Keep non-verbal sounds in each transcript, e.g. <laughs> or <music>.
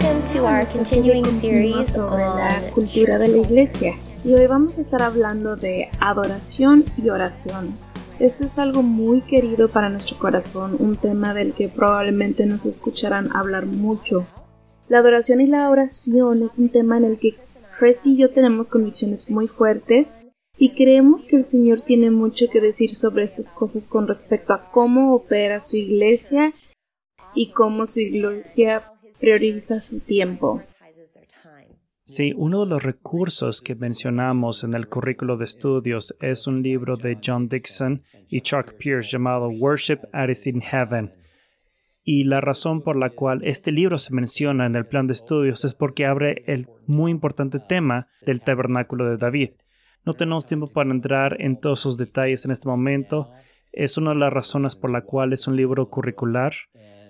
Welcome to our continuing series sobre on la cultura de la iglesia. Y hoy vamos a estar hablando de adoración y oración. Esto es algo muy querido para nuestro corazón, un tema del que probablemente nos escucharán hablar mucho. La adoración y la oración es un tema en el que Chris y yo tenemos convicciones muy fuertes y creemos que el Señor tiene mucho que decir sobre estas cosas con respecto a cómo opera su iglesia y cómo su iglesia prioriza su tiempo. Sí, uno de los recursos que mencionamos en el currículo de estudios es un libro de John Dixon y Chuck Pierce llamado Worship as in Heaven. Y la razón por la cual este libro se menciona en el plan de estudios es porque abre el muy importante tema del tabernáculo de David. No tenemos tiempo para entrar en todos sus detalles en este momento. Es una de las razones por la cual es un libro curricular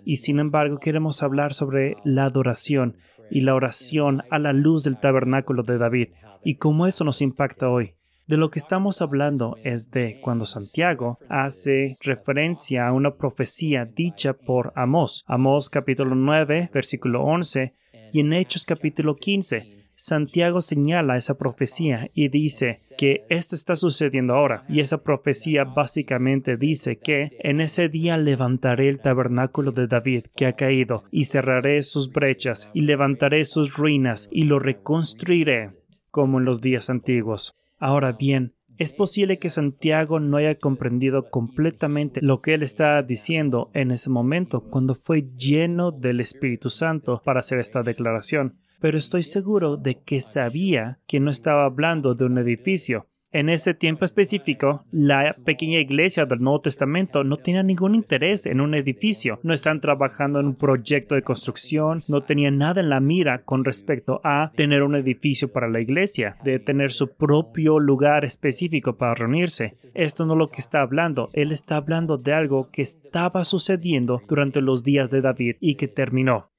y sin embargo queremos hablar sobre la adoración y la oración a la luz del tabernáculo de David y cómo eso nos impacta hoy. De lo que estamos hablando es de cuando Santiago hace referencia a una profecía dicha por Amós, Amós capítulo 9, versículo 11, y en Hechos capítulo 15, Santiago señala esa profecía y dice que esto está sucediendo ahora. Y esa profecía básicamente dice que en ese día levantaré el tabernáculo de David que ha caído y cerraré sus brechas y levantaré sus ruinas y lo reconstruiré como en los días antiguos. Ahora bien, es posible que Santiago no haya comprendido completamente lo que él estaba diciendo en ese momento cuando fue lleno del Espíritu Santo para hacer esta declaración pero estoy seguro de que sabía que no estaba hablando de un edificio. En ese tiempo específico, la pequeña iglesia del Nuevo Testamento no tenía ningún interés en un edificio, no están trabajando en un proyecto de construcción, no tenían nada en la mira con respecto a tener un edificio para la iglesia, de tener su propio lugar específico para reunirse. Esto no es lo que está hablando, él está hablando de algo que estaba sucediendo durante los días de David y que terminó.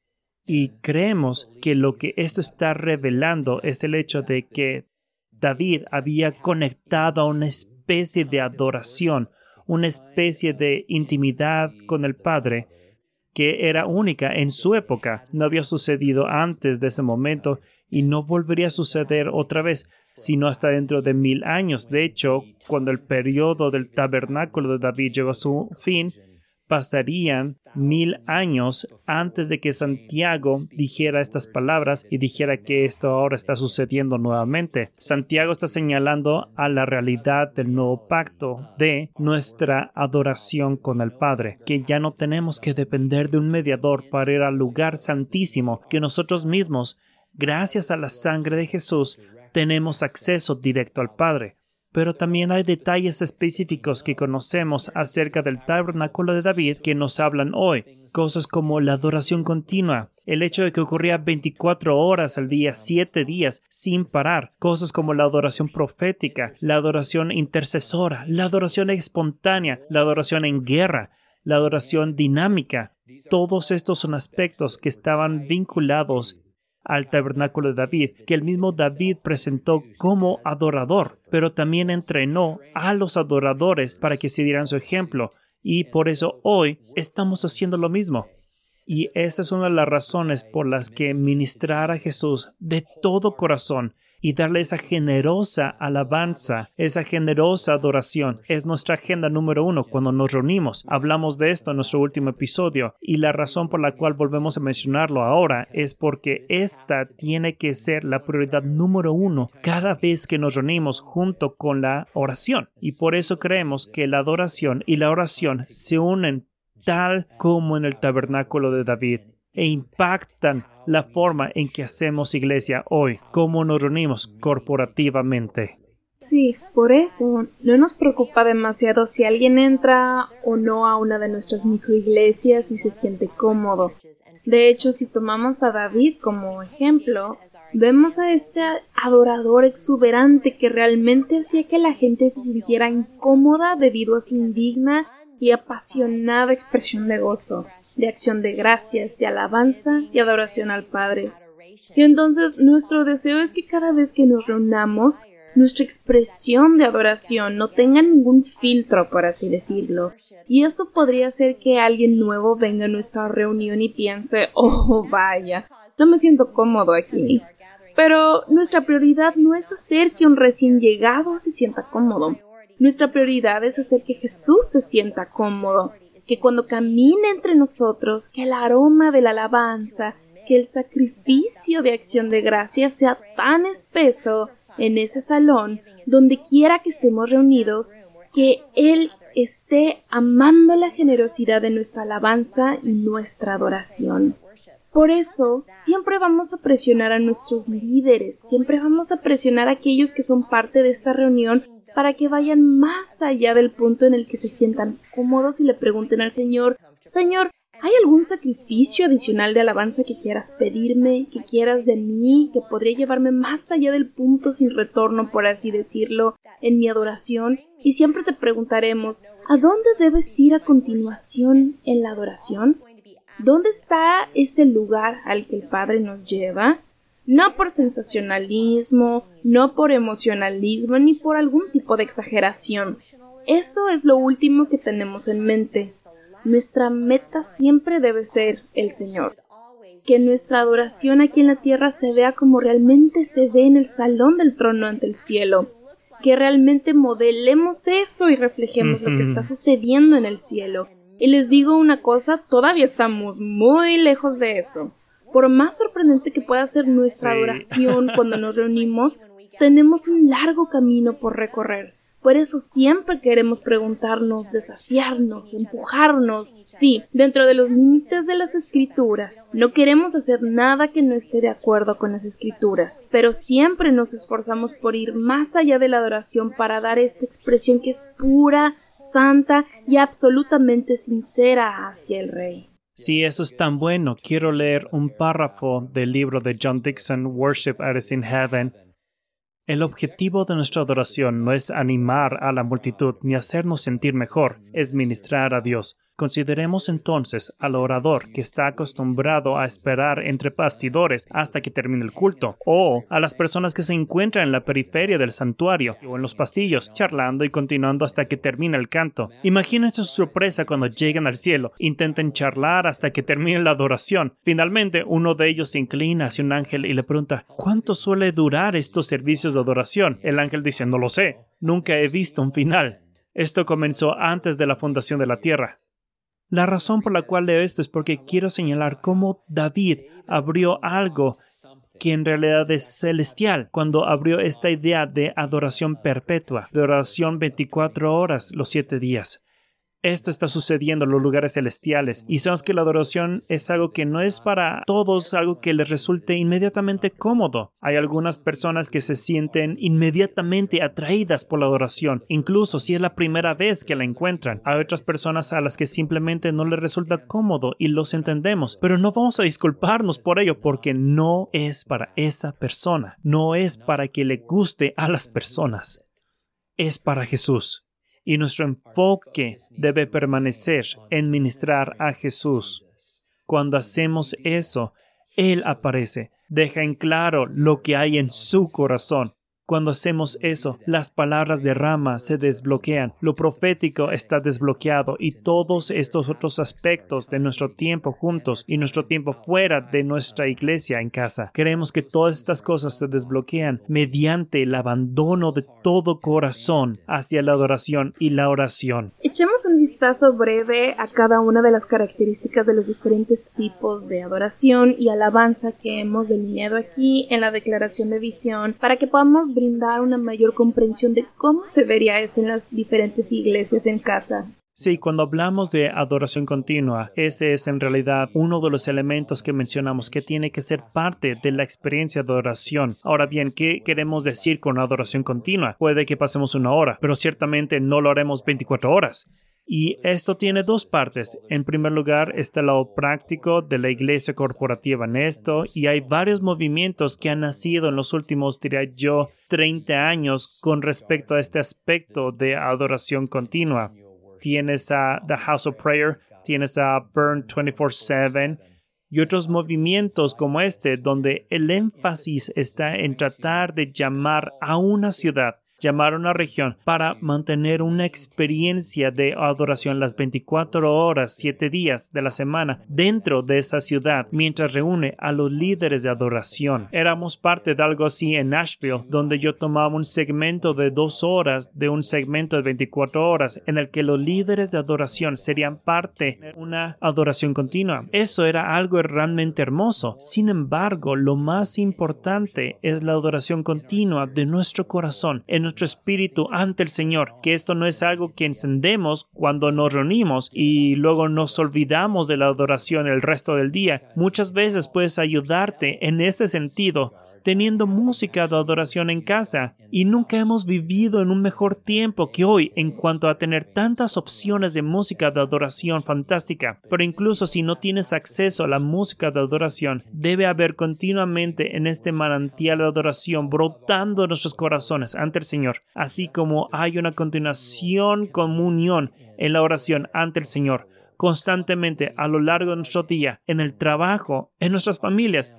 Y creemos que lo que esto está revelando es el hecho de que David había conectado a una especie de adoración, una especie de intimidad con el Padre que era única en su época. No había sucedido antes de ese momento y no volvería a suceder otra vez, sino hasta dentro de mil años. De hecho, cuando el periodo del tabernáculo de David llegó a su fin, pasarían mil años antes de que Santiago dijera estas palabras y dijera que esto ahora está sucediendo nuevamente. Santiago está señalando a la realidad del nuevo pacto de nuestra adoración con el Padre, que ya no tenemos que depender de un mediador para ir al lugar santísimo, que nosotros mismos, gracias a la sangre de Jesús, tenemos acceso directo al Padre pero también hay detalles específicos que conocemos acerca del tabernáculo de David que nos hablan hoy, cosas como la adoración continua, el hecho de que ocurría 24 horas al día, 7 días, sin parar, cosas como la adoración profética, la adoración intercesora, la adoración espontánea, la adoración en guerra, la adoración dinámica. Todos estos son aspectos que estaban vinculados al tabernáculo de David, que el mismo David presentó como adorador, pero también entrenó a los adoradores para que se dieran su ejemplo, y por eso hoy estamos haciendo lo mismo. Y esa es una de las razones por las que ministrar a Jesús de todo corazón y darle esa generosa alabanza, esa generosa adoración. Es nuestra agenda número uno cuando nos reunimos. Hablamos de esto en nuestro último episodio y la razón por la cual volvemos a mencionarlo ahora es porque esta tiene que ser la prioridad número uno cada vez que nos reunimos junto con la oración. Y por eso creemos que la adoración y la oración se unen tal como en el tabernáculo de David e impactan la forma en que hacemos iglesia hoy, cómo nos reunimos corporativamente. Sí, por eso no nos preocupa demasiado si alguien entra o no a una de nuestras microiglesias y se siente cómodo. De hecho, si tomamos a David como ejemplo, vemos a este adorador exuberante que realmente hacía que la gente se sintiera incómoda debido a su indigna y apasionada expresión de gozo de acción de gracias, de alabanza y adoración al Padre. Y entonces nuestro deseo es que cada vez que nos reunamos, nuestra expresión de adoración no tenga ningún filtro, por así decirlo. Y eso podría hacer que alguien nuevo venga a nuestra reunión y piense, oh, vaya, no me siento cómodo aquí. Pero nuestra prioridad no es hacer que un recién llegado se sienta cómodo. Nuestra prioridad es hacer que Jesús se sienta cómodo, que cuando camine entre nosotros, que el aroma de la alabanza, que el sacrificio de acción de gracia sea tan espeso en ese salón, donde quiera que estemos reunidos, que Él esté amando la generosidad de nuestra alabanza y nuestra adoración. Por eso, siempre vamos a presionar a nuestros líderes, siempre vamos a presionar a aquellos que son parte de esta reunión para que vayan más allá del punto en el que se sientan cómodos y le pregunten al Señor, Señor, ¿hay algún sacrificio adicional de alabanza que quieras pedirme, que quieras de mí, que podría llevarme más allá del punto sin retorno, por así decirlo, en mi adoración? Y siempre te preguntaremos, ¿a dónde debes ir a continuación en la adoración? ¿Dónde está ese lugar al que el Padre nos lleva? No por sensacionalismo, no por emocionalismo, ni por algún tipo de exageración. Eso es lo último que tenemos en mente. Nuestra meta siempre debe ser el Señor. Que nuestra adoración aquí en la tierra se vea como realmente se ve en el salón del trono ante el cielo. Que realmente modelemos eso y reflejemos lo que está sucediendo en el cielo y les digo una cosa, todavía estamos muy lejos de eso. Por más sorprendente que pueda ser nuestra adoración <laughs> cuando nos reunimos, tenemos un largo camino por recorrer. Por eso siempre queremos preguntarnos, desafiarnos, empujarnos. Sí, dentro de los límites de las escrituras. No queremos hacer nada que no esté de acuerdo con las escrituras, pero siempre nos esforzamos por ir más allá de la adoración para dar esta expresión que es pura, santa y absolutamente sincera hacia el Rey. Si eso es tan bueno, quiero leer un párrafo del libro de John Dixon, Worship as in Heaven. El objetivo de nuestra adoración no es animar a la multitud ni hacernos sentir mejor, es ministrar a Dios. Consideremos entonces al orador que está acostumbrado a esperar entre bastidores hasta que termine el culto, o a las personas que se encuentran en la periferia del santuario o en los pasillos, charlando y continuando hasta que termine el canto. Imagínense su sorpresa cuando lleguen al cielo, intenten charlar hasta que termine la adoración. Finalmente, uno de ellos se inclina hacia un ángel y le pregunta ¿Cuánto suele durar estos servicios de adoración? El ángel dice No lo sé, nunca he visto un final. Esto comenzó antes de la fundación de la tierra. La razón por la cual leo esto es porque quiero señalar cómo David abrió algo que en realidad es celestial cuando abrió esta idea de adoración perpetua, de oración 24 horas los siete días. Esto está sucediendo en los lugares celestiales y sabemos que la adoración es algo que no es para todos algo que les resulte inmediatamente cómodo. Hay algunas personas que se sienten inmediatamente atraídas por la adoración, incluso si es la primera vez que la encuentran. Hay otras personas a las que simplemente no les resulta cómodo y los entendemos, pero no vamos a disculparnos por ello porque no es para esa persona, no es para que le guste a las personas, es para Jesús y nuestro enfoque debe permanecer en ministrar a Jesús. Cuando hacemos eso, Él aparece, deja en claro lo que hay en su corazón cuando hacemos eso, las palabras de Rama se desbloquean, lo profético está desbloqueado y todos estos otros aspectos de nuestro tiempo juntos y nuestro tiempo fuera de nuestra iglesia en casa. Queremos que todas estas cosas se desbloquean mediante el abandono de todo corazón hacia la adoración y la oración. Echemos un vistazo breve a cada una de las características de los diferentes tipos de adoración y alabanza que hemos delineado aquí en la declaración de visión para que podamos brindar una mayor comprensión de cómo se vería eso en las diferentes iglesias en casa. Sí, cuando hablamos de adoración continua, ese es en realidad uno de los elementos que mencionamos que tiene que ser parte de la experiencia de adoración. Ahora bien, ¿qué queremos decir con adoración continua? Puede que pasemos una hora, pero ciertamente no lo haremos 24 horas. Y esto tiene dos partes. En primer lugar está lado práctico de la iglesia corporativa en esto y hay varios movimientos que han nacido en los últimos, diría yo, 30 años con respecto a este aspecto de adoración continua. Tienes a The House of Prayer, tienes a Burn 24/7 y otros movimientos como este donde el énfasis está en tratar de llamar a una ciudad llamaron a la región para mantener una experiencia de adoración las 24 horas, 7 días de la semana dentro de esa ciudad mientras reúne a los líderes de adoración. Éramos parte de algo así en Nashville, donde yo tomaba un segmento de dos horas de un segmento de 24 horas en el que los líderes de adoración serían parte de una adoración continua. Eso era algo realmente hermoso. Sin embargo, lo más importante es la adoración continua de nuestro corazón, en nuestro espíritu ante el Señor, que esto no es algo que encendemos cuando nos reunimos y luego nos olvidamos de la adoración el resto del día. Muchas veces puedes ayudarte en ese sentido teniendo música de adoración en casa y nunca hemos vivido en un mejor tiempo que hoy en cuanto a tener tantas opciones de música de adoración fantástica. Pero incluso si no tienes acceso a la música de adoración, debe haber continuamente en este manantial de adoración brotando en nuestros corazones ante el Señor, así como hay una continuación comunión en la oración ante el Señor constantemente a lo largo de nuestro día, en el trabajo, en nuestras familias,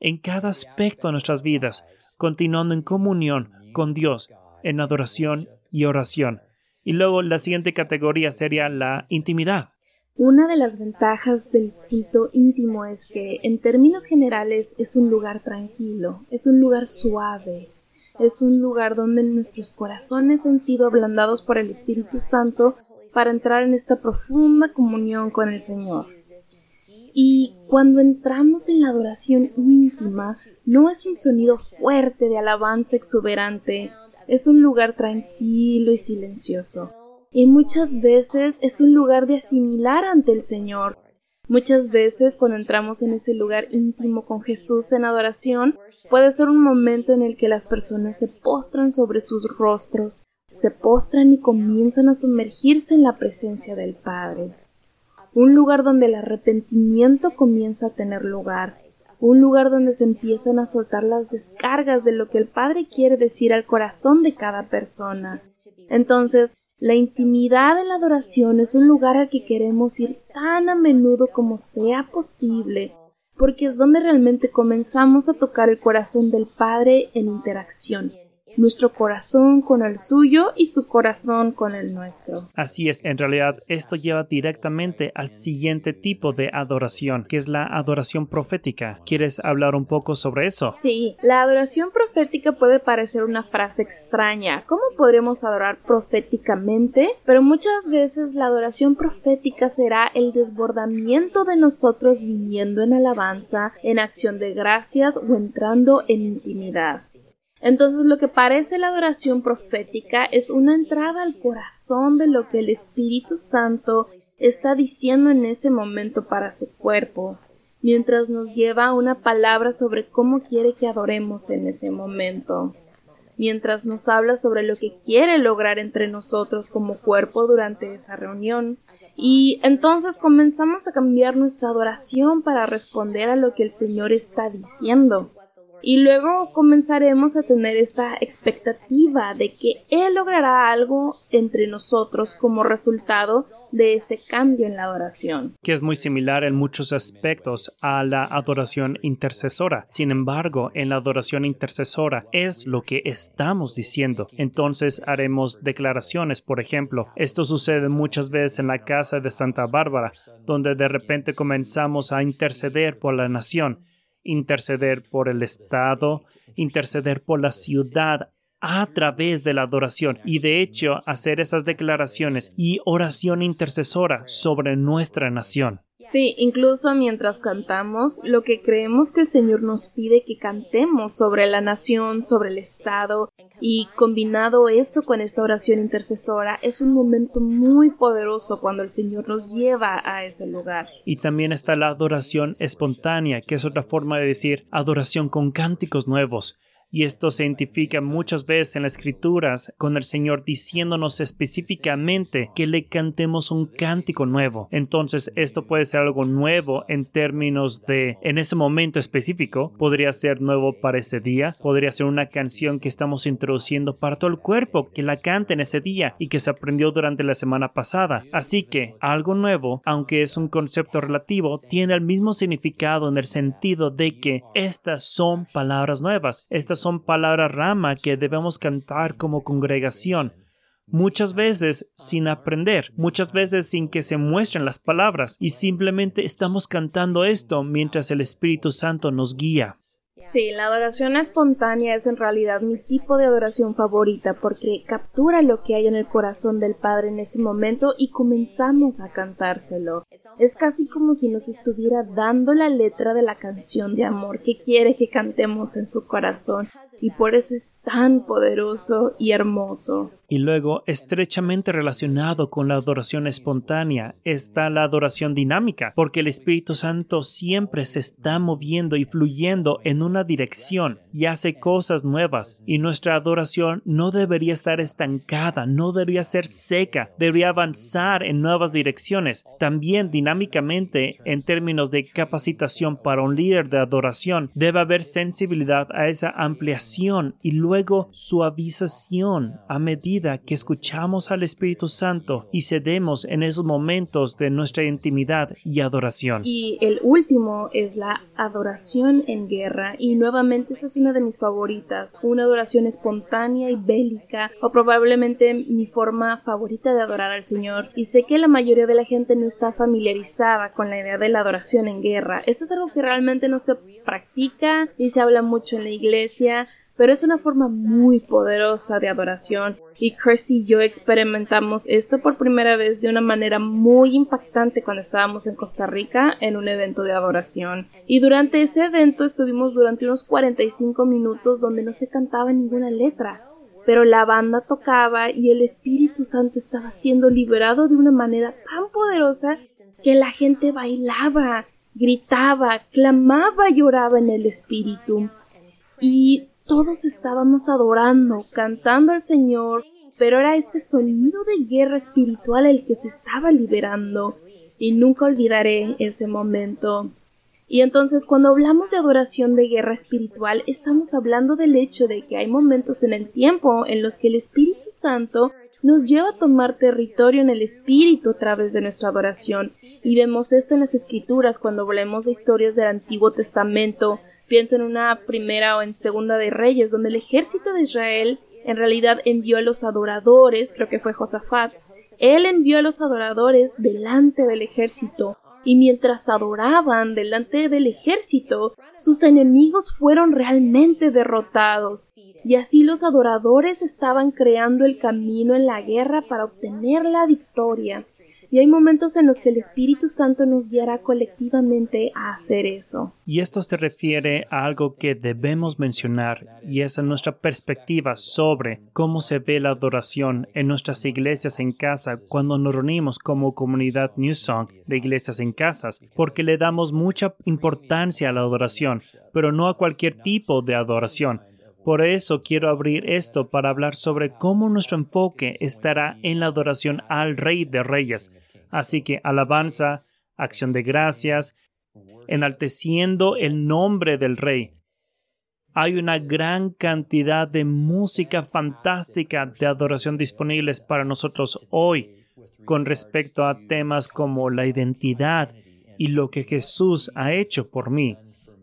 en cada aspecto de nuestras vidas, continuando en comunión con Dios, en adoración y oración. Y luego la siguiente categoría sería la intimidad. Una de las ventajas del culto íntimo es que, en términos generales, es un lugar tranquilo, es un lugar suave, es un lugar donde nuestros corazones han sido ablandados por el Espíritu Santo para entrar en esta profunda comunión con el Señor. Y cuando entramos en la adoración íntima, no es un sonido fuerte de alabanza exuberante, es un lugar tranquilo y silencioso. Y muchas veces es un lugar de asimilar ante el Señor. Muchas veces cuando entramos en ese lugar íntimo con Jesús en adoración, puede ser un momento en el que las personas se postran sobre sus rostros, se postran y comienzan a sumergirse en la presencia del Padre un lugar donde el arrepentimiento comienza a tener lugar, un lugar donde se empiezan a soltar las descargas de lo que el Padre quiere decir al corazón de cada persona. Entonces, la intimidad de la adoración es un lugar al que queremos ir tan a menudo como sea posible, porque es donde realmente comenzamos a tocar el corazón del Padre en interacción nuestro corazón con el suyo y su corazón con el nuestro. Así es, en realidad esto lleva directamente al siguiente tipo de adoración, que es la adoración profética. ¿Quieres hablar un poco sobre eso? Sí, la adoración profética puede parecer una frase extraña. ¿Cómo podremos adorar proféticamente? Pero muchas veces la adoración profética será el desbordamiento de nosotros viniendo en alabanza, en acción de gracias o entrando en intimidad. Entonces lo que parece la adoración profética es una entrada al corazón de lo que el Espíritu Santo está diciendo en ese momento para su cuerpo, mientras nos lleva una palabra sobre cómo quiere que adoremos en ese momento, mientras nos habla sobre lo que quiere lograr entre nosotros como cuerpo durante esa reunión. Y entonces comenzamos a cambiar nuestra adoración para responder a lo que el Señor está diciendo. Y luego comenzaremos a tener esta expectativa de que Él logrará algo entre nosotros como resultado de ese cambio en la adoración. Que es muy similar en muchos aspectos a la adoración intercesora. Sin embargo, en la adoración intercesora es lo que estamos diciendo. Entonces haremos declaraciones, por ejemplo. Esto sucede muchas veces en la casa de Santa Bárbara, donde de repente comenzamos a interceder por la nación interceder por el Estado, interceder por la ciudad a través de la adoración y de hecho hacer esas declaraciones y oración intercesora sobre nuestra nación. Sí, incluso mientras cantamos, lo que creemos que el Señor nos pide que cantemos sobre la nación, sobre el Estado, y combinado eso con esta oración intercesora, es un momento muy poderoso cuando el Señor nos lleva a ese lugar. Y también está la adoración espontánea, que es otra forma de decir adoración con cánticos nuevos y esto se identifica muchas veces en las escrituras con el Señor diciéndonos específicamente que le cantemos un cántico nuevo. Entonces esto puede ser algo nuevo en términos de en ese momento específico, podría ser nuevo para ese día, podría ser una canción que estamos introduciendo para todo el cuerpo, que la cante en ese día y que se aprendió durante la semana pasada. Así que algo nuevo, aunque es un concepto relativo, tiene el mismo significado en el sentido de que estas son palabras nuevas, estas palabras rama que debemos cantar como congregación muchas veces sin aprender, muchas veces sin que se muestren las palabras y simplemente estamos cantando esto mientras el Espíritu Santo nos guía. Sí, la adoración espontánea es en realidad mi tipo de adoración favorita porque captura lo que hay en el corazón del Padre en ese momento y comenzamos a cantárselo. Es casi como si nos estuviera dando la letra de la canción de amor que quiere que cantemos en su corazón y por eso es tan poderoso y hermoso. Y luego, estrechamente relacionado con la adoración espontánea, está la adoración dinámica, porque el Espíritu Santo siempre se está moviendo y fluyendo en una dirección y hace cosas nuevas, y nuestra adoración no debería estar estancada, no debería ser seca, debería avanzar en nuevas direcciones. También dinámicamente, en términos de capacitación para un líder de adoración, debe haber sensibilidad a esa ampliación y luego suavización a medida que escuchamos al Espíritu Santo y cedemos en esos momentos de nuestra intimidad y adoración. Y el último es la adoración en guerra y nuevamente esta es una de mis favoritas, una adoración espontánea y bélica o probablemente mi forma favorita de adorar al Señor y sé que la mayoría de la gente no está familiarizada con la idea de la adoración en guerra. Esto es algo que realmente no se practica y se habla mucho en la iglesia pero es una forma muy poderosa de adoración y Chris y yo experimentamos esto por primera vez de una manera muy impactante cuando estábamos en Costa Rica en un evento de adoración. Y durante ese evento estuvimos durante unos 45 minutos donde no se cantaba ninguna letra, pero la banda tocaba y el Espíritu Santo estaba siendo liberado de una manera tan poderosa que la gente bailaba, gritaba, clamaba, lloraba en el Espíritu. Y todos estábamos adorando, cantando al Señor, pero era este sonido de guerra espiritual el que se estaba liberando, y nunca olvidaré ese momento. Y entonces cuando hablamos de adoración de guerra espiritual, estamos hablando del hecho de que hay momentos en el tiempo en los que el Espíritu Santo nos lleva a tomar territorio en el Espíritu a través de nuestra adoración. Y vemos esto en las Escrituras cuando hablamos de historias del Antiguo Testamento, Pienso en una primera o en segunda de Reyes, donde el ejército de Israel en realidad envió a los adoradores, creo que fue Josafat, él envió a los adoradores delante del ejército, y mientras adoraban delante del ejército, sus enemigos fueron realmente derrotados, y así los adoradores estaban creando el camino en la guerra para obtener la victoria. Y hay momentos en los que el Espíritu Santo nos guiará colectivamente a hacer eso. Y esto se refiere a algo que debemos mencionar y es a nuestra perspectiva sobre cómo se ve la adoración en nuestras iglesias en casa cuando nos reunimos como comunidad New Song de iglesias en casas, porque le damos mucha importancia a la adoración, pero no a cualquier tipo de adoración. Por eso quiero abrir esto para hablar sobre cómo nuestro enfoque estará en la adoración al Rey de Reyes. Así que alabanza, acción de gracias, enalteciendo el nombre del Rey. Hay una gran cantidad de música fantástica de adoración disponibles para nosotros hoy con respecto a temas como la identidad y lo que Jesús ha hecho por mí.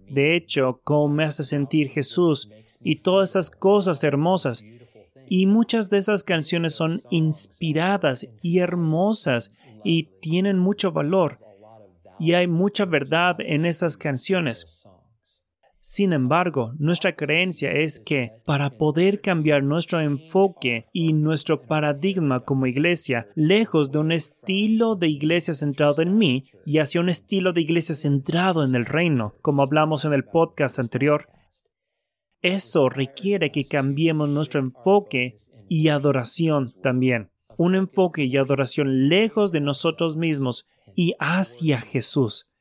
De hecho, cómo me hace sentir Jesús y todas esas cosas hermosas. Y muchas de esas canciones son inspiradas y hermosas y tienen mucho valor. Y hay mucha verdad en esas canciones. Sin embargo, nuestra creencia es que para poder cambiar nuestro enfoque y nuestro paradigma como iglesia, lejos de un estilo de iglesia centrado en mí y hacia un estilo de iglesia centrado en el reino, como hablamos en el podcast anterior, eso requiere que cambiemos nuestro enfoque y adoración también. Un enfoque y adoración lejos de nosotros mismos y hacia Jesús.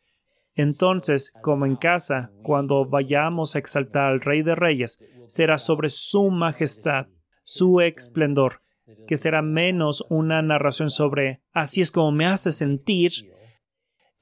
Entonces, como en casa, cuando vayamos a exaltar al Rey de Reyes, será sobre su majestad, su esplendor, que será menos una narración sobre así es como me hace sentir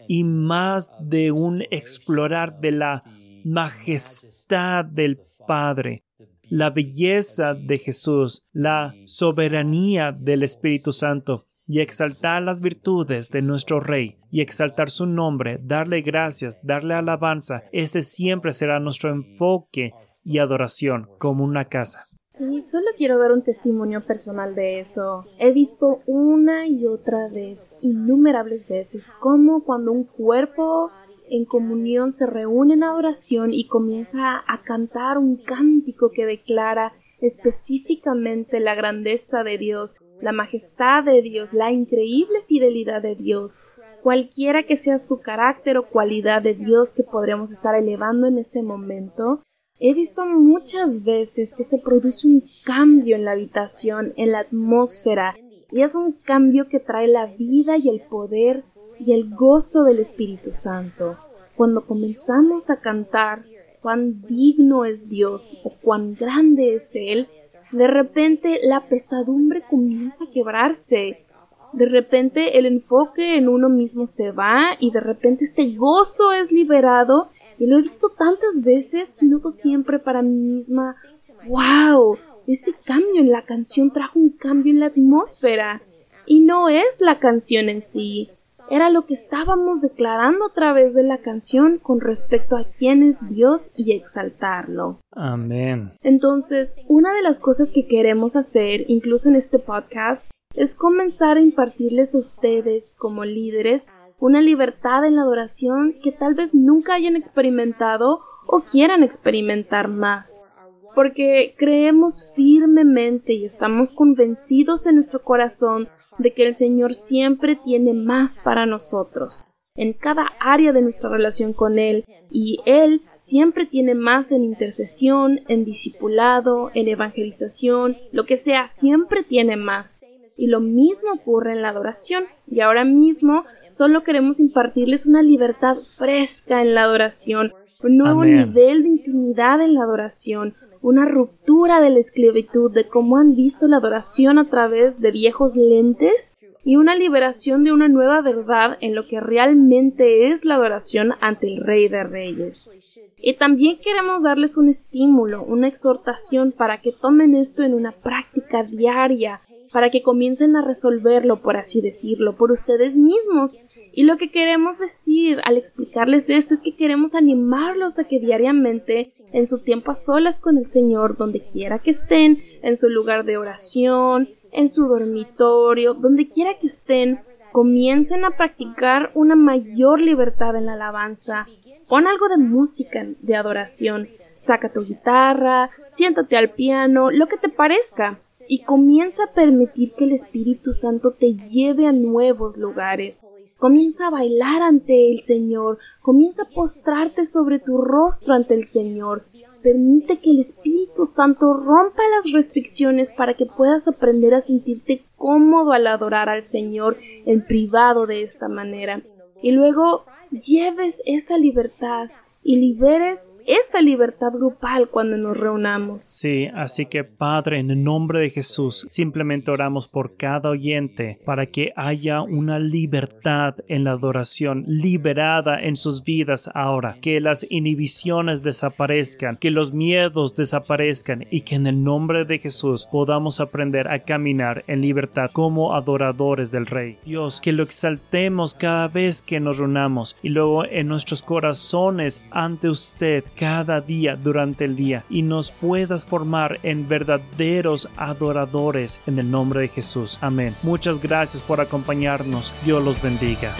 y más de un explorar de la majestad del Padre, la belleza de Jesús, la soberanía del Espíritu Santo y exaltar las virtudes de nuestro Rey y exaltar su nombre, darle gracias, darle alabanza, ese siempre será nuestro enfoque y adoración como una casa. Y solo quiero dar un testimonio personal de eso. He visto una y otra vez, innumerables veces, cómo cuando un cuerpo en comunión se reúne en adoración y comienza a cantar un cántico que declara específicamente la grandeza de Dios, la majestad de Dios, la increíble fidelidad de Dios, cualquiera que sea su carácter o cualidad de Dios que podremos estar elevando en ese momento, He visto muchas veces que se produce un cambio en la habitación, en la atmósfera, y es un cambio que trae la vida y el poder y el gozo del Espíritu Santo. Cuando comenzamos a cantar cuán digno es Dios o cuán grande es Él, de repente la pesadumbre comienza a quebrarse. De repente el enfoque en uno mismo se va y de repente este gozo es liberado y lo he visto tantas veces y noto siempre para mí misma, wow, ese cambio en la canción trajo un cambio en la atmósfera. Y no es la canción en sí, era lo que estábamos declarando a través de la canción con respecto a quién es Dios y exaltarlo. Amén. Entonces, una de las cosas que queremos hacer, incluso en este podcast, es comenzar a impartirles a ustedes como líderes una libertad en la adoración que tal vez nunca hayan experimentado o quieran experimentar más. Porque creemos firmemente y estamos convencidos en nuestro corazón de que el Señor siempre tiene más para nosotros en cada área de nuestra relación con Él y Él siempre tiene más en intercesión, en discipulado, en evangelización, lo que sea, siempre tiene más. Y lo mismo ocurre en la adoración. Y ahora mismo solo queremos impartirles una libertad fresca en la adoración, un nuevo nivel de intimidad en la adoración, una ruptura de la esclavitud, de cómo han visto la adoración a través de viejos lentes y una liberación de una nueva verdad en lo que realmente es la adoración ante el Rey de Reyes. Y también queremos darles un estímulo, una exhortación para que tomen esto en una práctica diaria, para que comiencen a resolverlo, por así decirlo, por ustedes mismos. Y lo que queremos decir al explicarles esto es que queremos animarlos a que diariamente, en su tiempo a solas con el Señor, donde quiera que estén, en su lugar de oración, en su dormitorio, donde quiera que estén, comiencen a practicar una mayor libertad en la alabanza. Pon algo de música, de adoración. Saca tu guitarra, siéntate al piano, lo que te parezca y comienza a permitir que el Espíritu Santo te lleve a nuevos lugares. Comienza a bailar ante el Señor, comienza a postrarte sobre tu rostro ante el Señor. Permite que el Espíritu Santo rompa las restricciones para que puedas aprender a sentirte cómodo al adorar al Señor en privado de esta manera. Y luego lleves esa libertad y liberes esa libertad grupal cuando nos reunamos. Sí, así que Padre, en el nombre de Jesús, simplemente oramos por cada oyente para que haya una libertad en la adoración, liberada en sus vidas ahora, que las inhibiciones desaparezcan, que los miedos desaparezcan y que en el nombre de Jesús podamos aprender a caminar en libertad como adoradores del Rey. Dios, que lo exaltemos cada vez que nos reunamos y luego en nuestros corazones ante usted cada día durante el día y nos puedas formar en verdaderos adoradores en el nombre de Jesús. Amén. Muchas gracias por acompañarnos. Dios los bendiga.